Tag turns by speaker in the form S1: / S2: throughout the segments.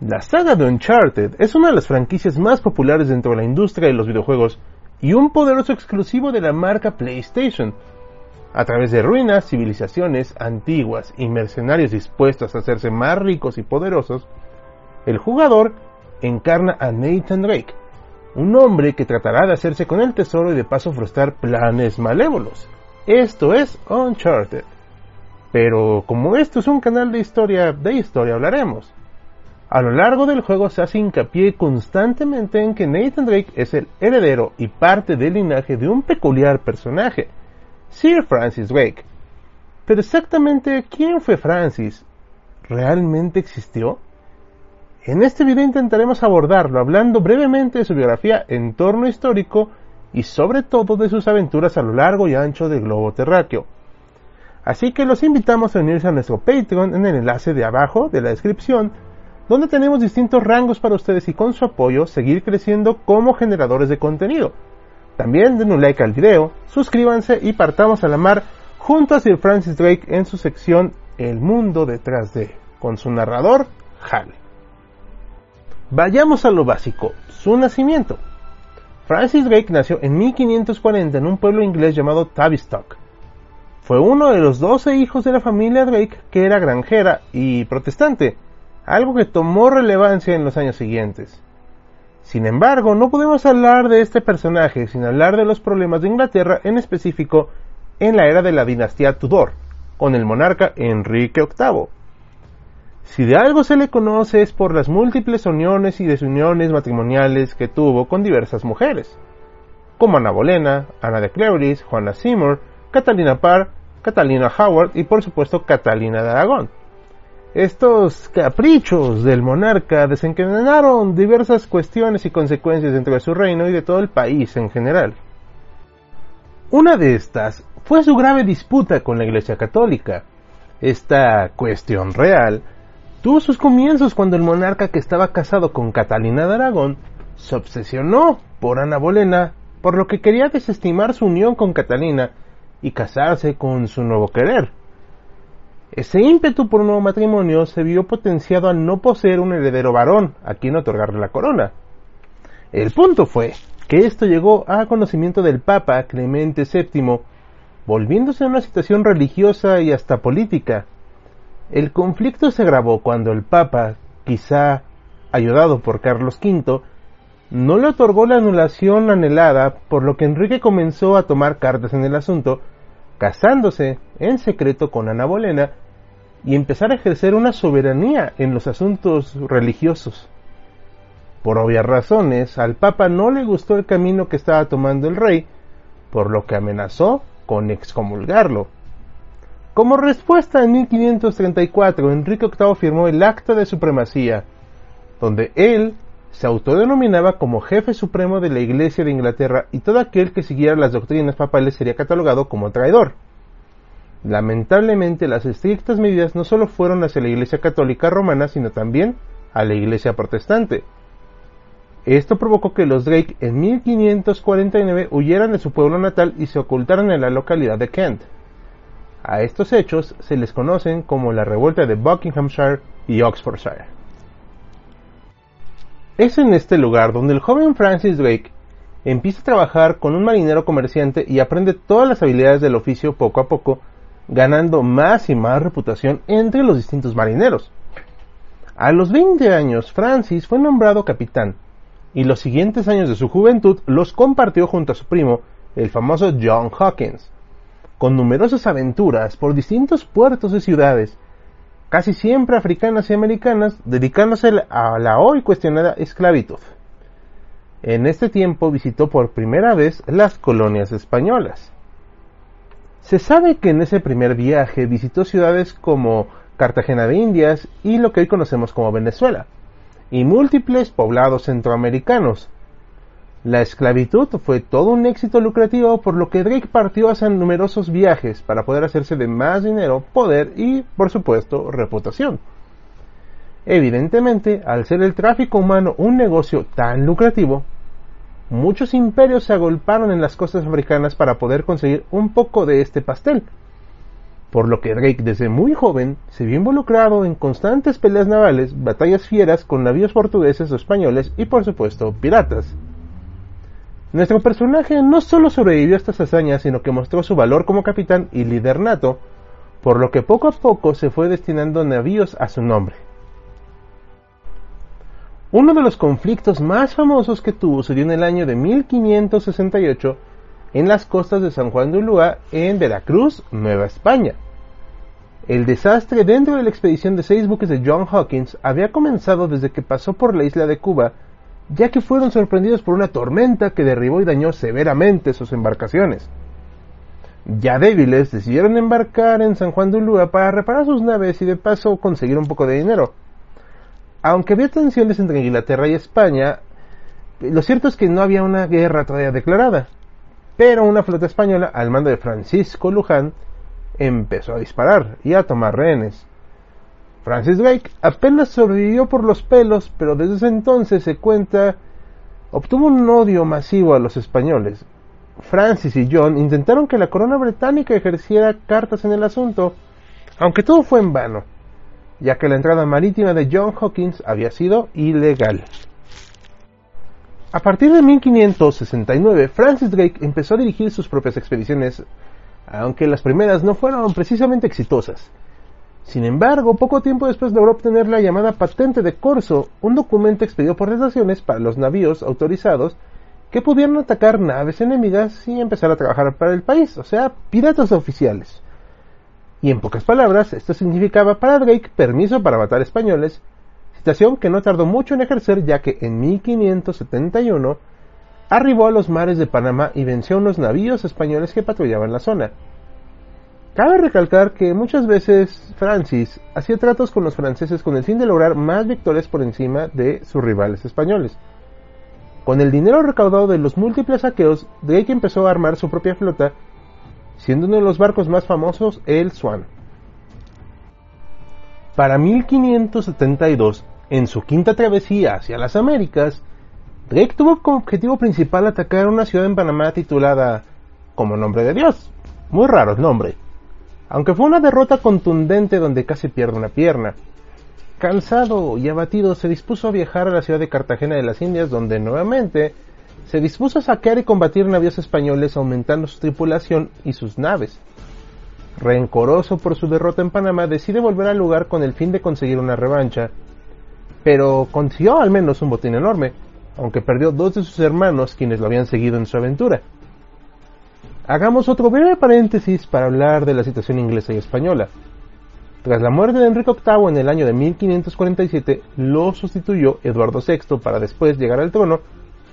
S1: La saga de Uncharted es una de las franquicias más populares dentro de la industria de los videojuegos y un poderoso exclusivo de la marca PlayStation. A través de ruinas, civilizaciones antiguas y mercenarios dispuestos a hacerse más ricos y poderosos, el jugador encarna a Nathan Drake, un hombre que tratará de hacerse con el tesoro y de paso frustrar planes malévolos. Esto es Uncharted. Pero como esto es un canal de historia, de historia hablaremos. A lo largo del juego se hace hincapié constantemente en que Nathan Drake es el heredero y parte del linaje de un peculiar personaje, Sir Francis Drake. Pero exactamente quién fue Francis? ¿Realmente existió? En este video intentaremos abordarlo hablando brevemente de su biografía, entorno histórico y sobre todo de sus aventuras a lo largo y ancho del globo terráqueo. Así que los invitamos a unirse a nuestro Patreon en el enlace de abajo de la descripción, donde tenemos distintos rangos para ustedes y con su apoyo seguir creciendo como generadores de contenido. También den un like al video, suscríbanse y partamos a la mar junto a Sir Francis Drake en su sección El mundo detrás de, con su narrador, Hal. Vayamos a lo básico, su nacimiento. Francis Drake nació en 1540 en un pueblo inglés llamado Tavistock. Fue uno de los 12 hijos de la familia Drake que era granjera y protestante, algo que tomó relevancia en los años siguientes. Sin embargo, no podemos hablar de este personaje sin hablar de los problemas de Inglaterra, en específico en la era de la dinastía Tudor, con el monarca Enrique VIII. Si de algo se le conoce es por las múltiples uniones y desuniones matrimoniales que tuvo con diversas mujeres, como Ana Bolena, Ana de Cleuris, Juana Seymour, Catalina Parr, Catalina Howard y por supuesto Catalina de Aragón. Estos caprichos del monarca desencadenaron diversas cuestiones y consecuencias dentro de su reino y de todo el país en general. Una de estas fue su grave disputa con la Iglesia Católica. Esta cuestión real tuvo sus comienzos cuando el monarca que estaba casado con Catalina de Aragón se obsesionó por Ana Bolena, por lo que quería desestimar su unión con Catalina y casarse con su nuevo querer. Ese ímpetu por un nuevo matrimonio se vio potenciado al no poseer un heredero varón a quien otorgarle la corona. El punto fue que esto llegó a conocimiento del Papa Clemente VII, volviéndose a una situación religiosa y hasta política, el conflicto se agravó cuando el Papa, quizá ayudado por Carlos V, no le otorgó la anulación anhelada, por lo que Enrique comenzó a tomar cartas en el asunto, casándose en secreto con Ana Bolena y empezar a ejercer una soberanía en los asuntos religiosos. Por obvias razones, al Papa no le gustó el camino que estaba tomando el rey, por lo que amenazó con excomulgarlo. Como respuesta, en 1534 Enrique VIII firmó el Acta de Supremacía, donde él se autodenominaba como jefe supremo de la Iglesia de Inglaterra y todo aquel que siguiera las doctrinas papales sería catalogado como traidor. Lamentablemente, las estrictas medidas no solo fueron hacia la Iglesia Católica Romana, sino también a la Iglesia Protestante. Esto provocó que los Drake en 1549 huyeran de su pueblo natal y se ocultaran en la localidad de Kent. A estos hechos se les conocen como la revuelta de Buckinghamshire y Oxfordshire. Es en este lugar donde el joven Francis Drake empieza a trabajar con un marinero comerciante y aprende todas las habilidades del oficio poco a poco, ganando más y más reputación entre los distintos marineros. A los 20 años, Francis fue nombrado capitán, y los siguientes años de su juventud los compartió junto a su primo, el famoso John Hawkins, con numerosas aventuras por distintos puertos y ciudades, casi siempre africanas y americanas, dedicándose a la hoy cuestionada esclavitud. En este tiempo visitó por primera vez las colonias españolas. Se sabe que en ese primer viaje visitó ciudades como Cartagena de Indias y lo que hoy conocemos como Venezuela, y múltiples poblados centroamericanos. La esclavitud fue todo un éxito lucrativo por lo que Drake partió hacia numerosos viajes para poder hacerse de más dinero, poder y, por supuesto, reputación. Evidentemente, al ser el tráfico humano un negocio tan lucrativo, muchos imperios se agolparon en las costas africanas para poder conseguir un poco de este pastel. Por lo que Drake desde muy joven se vio involucrado en constantes peleas navales, batallas fieras con navíos portugueses o españoles y por supuesto piratas. Nuestro personaje no solo sobrevivió a estas hazañas, sino que mostró su valor como capitán y líder nato, por lo que poco a poco se fue destinando navíos a su nombre. Uno de los conflictos más famosos que tuvo se dio en el año de 1568 en las costas de San Juan de Ulúa, en Veracruz, Nueva España. El desastre dentro de la expedición de seis buques de John Hawkins había comenzado desde que pasó por la isla de Cuba, ya que fueron sorprendidos por una tormenta que derribó y dañó severamente sus embarcaciones. Ya débiles, decidieron embarcar en San Juan de Ulúa para reparar sus naves y de paso conseguir un poco de dinero aunque había tensiones entre Inglaterra y España, lo cierto es que no había una guerra todavía declarada. Pero una flota española, al mando de Francisco Luján, empezó a disparar y a tomar rehenes. Francis Drake apenas sobrevivió por los pelos, pero desde ese entonces se cuenta obtuvo un odio masivo a los españoles. Francis y John intentaron que la corona británica ejerciera cartas en el asunto, aunque todo fue en vano ya que la entrada marítima de John Hawkins había sido ilegal. A partir de 1569, Francis Drake empezó a dirigir sus propias expediciones, aunque las primeras no fueron precisamente exitosas. Sin embargo, poco tiempo después logró obtener la llamada patente de corso, un documento expedido por las naciones para los navíos autorizados que pudieran atacar naves enemigas y empezar a trabajar para el país, o sea, piratas oficiales. Y en pocas palabras, esto significaba para Drake permiso para matar españoles, situación que no tardó mucho en ejercer ya que en 1571 arribó a los mares de Panamá y venció a unos navíos españoles que patrullaban la zona. Cabe recalcar que muchas veces Francis hacía tratos con los franceses con el fin de lograr más victorias por encima de sus rivales españoles. Con el dinero recaudado de los múltiples saqueos, Drake empezó a armar su propia flota siendo uno de los barcos más famosos el Swan. Para 1572, en su quinta travesía hacia las Américas, Drake tuvo como objetivo principal atacar una ciudad en Panamá titulada como nombre de Dios. Muy raro el nombre. Aunque fue una derrota contundente donde casi pierde una pierna. Cansado y abatido, se dispuso a viajar a la ciudad de Cartagena de las Indias, donde nuevamente se dispuso a saquear y combatir navíos españoles aumentando su tripulación y sus naves. Rencoroso por su derrota en Panamá, decide volver al lugar con el fin de conseguir una revancha, pero consiguió al menos un botín enorme, aunque perdió dos de sus hermanos quienes lo habían seguido en su aventura. Hagamos otro breve paréntesis para hablar de la situación inglesa y española. Tras la muerte de Enrique VIII en el año de 1547, lo sustituyó Eduardo VI para después llegar al trono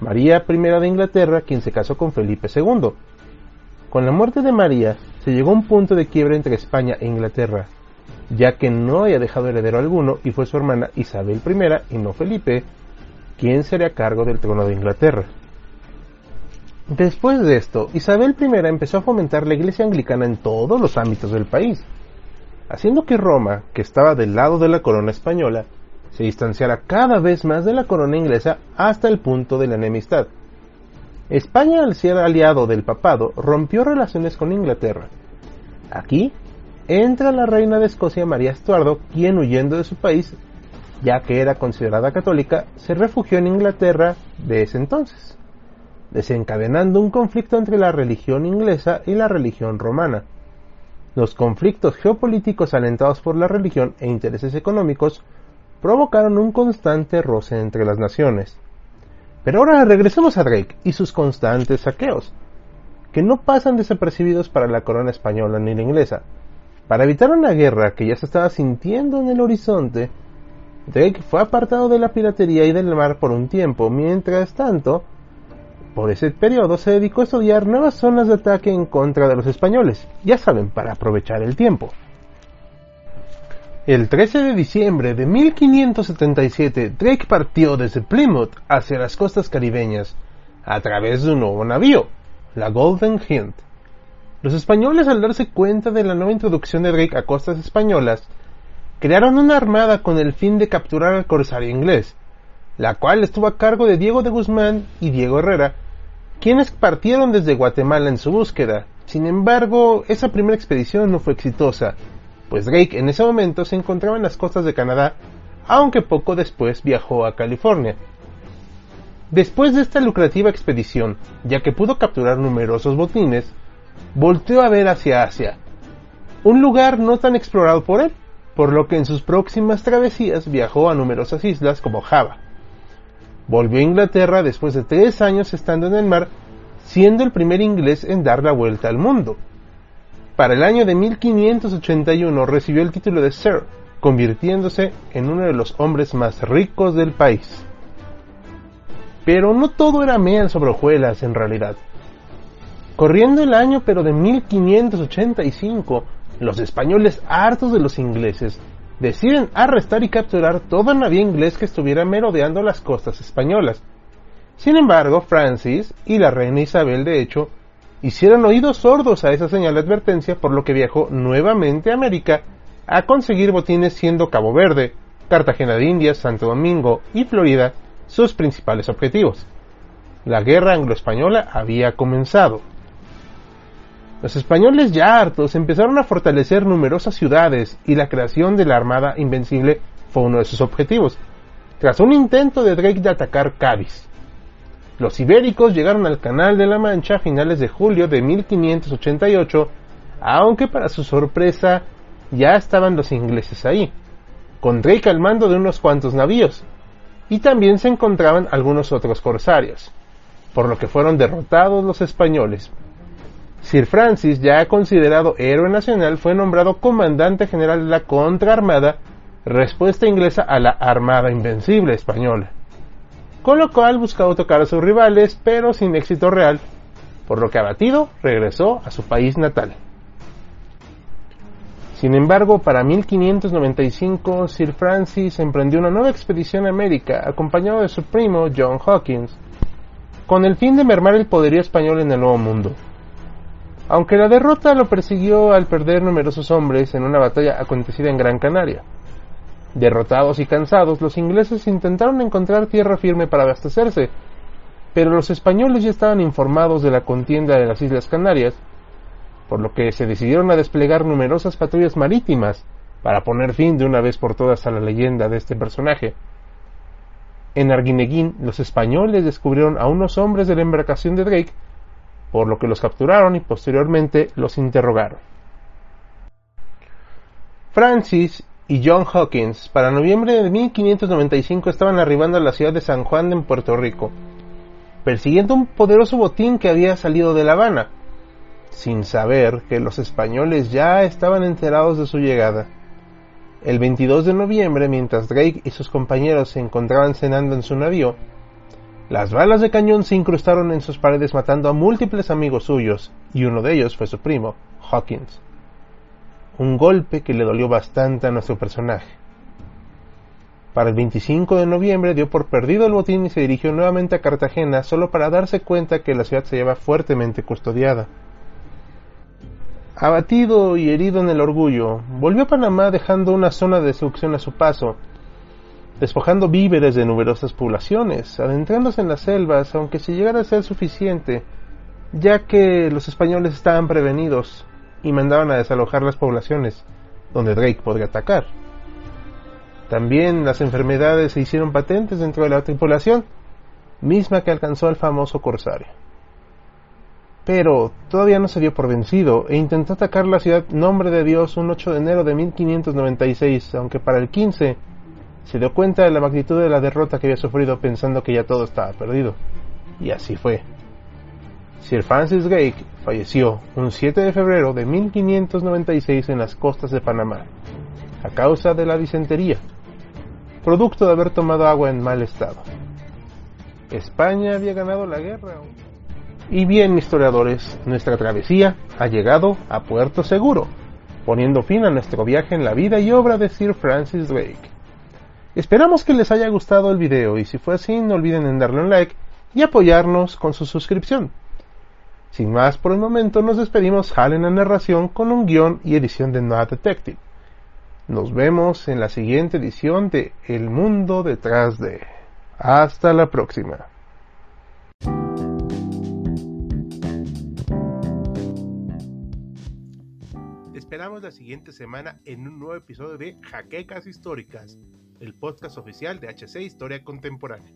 S1: María I de Inglaterra, quien se casó con Felipe II. Con la muerte de María, se llegó a un punto de quiebra entre España e Inglaterra, ya que no había dejado heredero alguno y fue su hermana Isabel I y no Felipe quien sería cargo del trono de Inglaterra. Después de esto, Isabel I empezó a fomentar la iglesia anglicana en todos los ámbitos del país, haciendo que Roma, que estaba del lado de la corona española, se distanciara cada vez más de la corona inglesa hasta el punto de la enemistad. España, al ser aliado del papado, rompió relaciones con Inglaterra. Aquí entra la reina de Escocia María Estuardo, quien huyendo de su país, ya que era considerada católica, se refugió en Inglaterra de ese entonces, desencadenando un conflicto entre la religión inglesa y la religión romana. Los conflictos geopolíticos alentados por la religión e intereses económicos provocaron un constante roce entre las naciones. Pero ahora regresemos a Drake y sus constantes saqueos, que no pasan desapercibidos para la corona española ni la inglesa. Para evitar una guerra que ya se estaba sintiendo en el horizonte, Drake fue apartado de la piratería y del mar por un tiempo, mientras tanto, por ese periodo se dedicó a estudiar nuevas zonas de ataque en contra de los españoles, ya saben, para aprovechar el tiempo. El 13 de diciembre de 1577, Drake partió desde Plymouth hacia las costas caribeñas, a través de un nuevo navío, la Golden Hind. Los españoles al darse cuenta de la nueva introducción de Drake a costas españolas, crearon una armada con el fin de capturar al corsario inglés, la cual estuvo a cargo de Diego de Guzmán y Diego Herrera, quienes partieron desde Guatemala en su búsqueda. Sin embargo, esa primera expedición no fue exitosa, pues Drake en ese momento se encontraba en las costas de Canadá, aunque poco después viajó a California. Después de esta lucrativa expedición, ya que pudo capturar numerosos botines, volteó a ver hacia Asia, un lugar no tan explorado por él, por lo que en sus próximas travesías viajó a numerosas islas como Java. Volvió a Inglaterra después de tres años estando en el mar, siendo el primer inglés en dar la vuelta al mundo. Para el año de 1581 recibió el título de Sir, convirtiéndose en uno de los hombres más ricos del país. Pero no todo era miel sobre hojuelas en realidad. Corriendo el año pero de 1585, los españoles, hartos de los ingleses, deciden arrestar y capturar todo navío inglés que estuviera merodeando las costas españolas. Sin embargo, Francis y la reina Isabel, de hecho, hicieron oídos sordos a esa señal de advertencia, por lo que viajó nuevamente a América a conseguir botines siendo Cabo Verde, Cartagena de Indias, Santo Domingo y Florida sus principales objetivos. La guerra anglo-española había comenzado. Los españoles ya hartos empezaron a fortalecer numerosas ciudades y la creación de la Armada Invencible fue uno de sus objetivos, tras un intento de Drake de atacar Cádiz. Los ibéricos llegaron al Canal de la Mancha a finales de julio de 1588, aunque para su sorpresa ya estaban los ingleses ahí, con Drake al mando de unos cuantos navíos, y también se encontraban algunos otros corsarios, por lo que fueron derrotados los españoles, Sir Francis, ya considerado héroe nacional, fue nombrado comandante general de la contraarmada, respuesta inglesa a la Armada Invencible española. Con lo cual buscaba tocar a sus rivales, pero sin éxito real, por lo que abatido regresó a su país natal. Sin embargo, para 1595, Sir Francis emprendió una nueva expedición a América, acompañado de su primo John Hawkins, con el fin de mermar el poderío español en el Nuevo Mundo aunque la derrota lo persiguió al perder numerosos hombres en una batalla acontecida en Gran Canaria. Derrotados y cansados, los ingleses intentaron encontrar tierra firme para abastecerse, pero los españoles ya estaban informados de la contienda de las Islas Canarias, por lo que se decidieron a desplegar numerosas patrullas marítimas para poner fin de una vez por todas a la leyenda de este personaje. En Arguineguín, los españoles descubrieron a unos hombres de la embarcación de Drake por lo que los capturaron y posteriormente los interrogaron. Francis y John Hawkins para noviembre de 1595 estaban arribando a la ciudad de San Juan en Puerto Rico, persiguiendo un poderoso botín que había salido de La Habana, sin saber que los españoles ya estaban enterados de su llegada. El 22 de noviembre, mientras Drake y sus compañeros se encontraban cenando en su navío, las balas de cañón se incrustaron en sus paredes matando a múltiples amigos suyos, y uno de ellos fue su primo, Hawkins. Un golpe que le dolió bastante a nuestro personaje. Para el 25 de noviembre dio por perdido el botín y se dirigió nuevamente a Cartagena solo para darse cuenta que la ciudad se lleva fuertemente custodiada. Abatido y herido en el orgullo, volvió a Panamá dejando una zona de destrucción a su paso, despojando víveres de numerosas poblaciones, adentrándose en las selvas, aunque si llegara a ser suficiente, ya que los españoles estaban prevenidos y mandaban a desalojar las poblaciones donde Drake podría atacar. También las enfermedades se hicieron patentes dentro de la tripulación, misma que alcanzó al famoso corsario. Pero todavía no se dio por vencido e intentó atacar la ciudad Nombre de Dios un 8 de enero de 1596, aunque para el 15 se dio cuenta de la magnitud de la derrota que había sufrido pensando que ya todo estaba perdido. Y así fue. Sir Francis Drake falleció un 7 de febrero de 1596 en las costas de Panamá, a causa de la disentería, producto de haber tomado agua en mal estado. España había ganado la guerra. Y bien, historiadores, nuestra travesía ha llegado a puerto seguro, poniendo fin a nuestro viaje en la vida y obra de Sir Francis Drake. Esperamos que les haya gustado el video y si fue así no olviden en darle un like y apoyarnos con su suscripción. Sin más por el momento, nos despedimos Hal en la narración con un guion y edición de Noah Detective. Nos vemos en la siguiente edición de El Mundo detrás de. Hasta la próxima.
S2: esperamos la siguiente semana en un nuevo episodio de Jaquecas Históricas, el podcast oficial de HC Historia Contemporánea.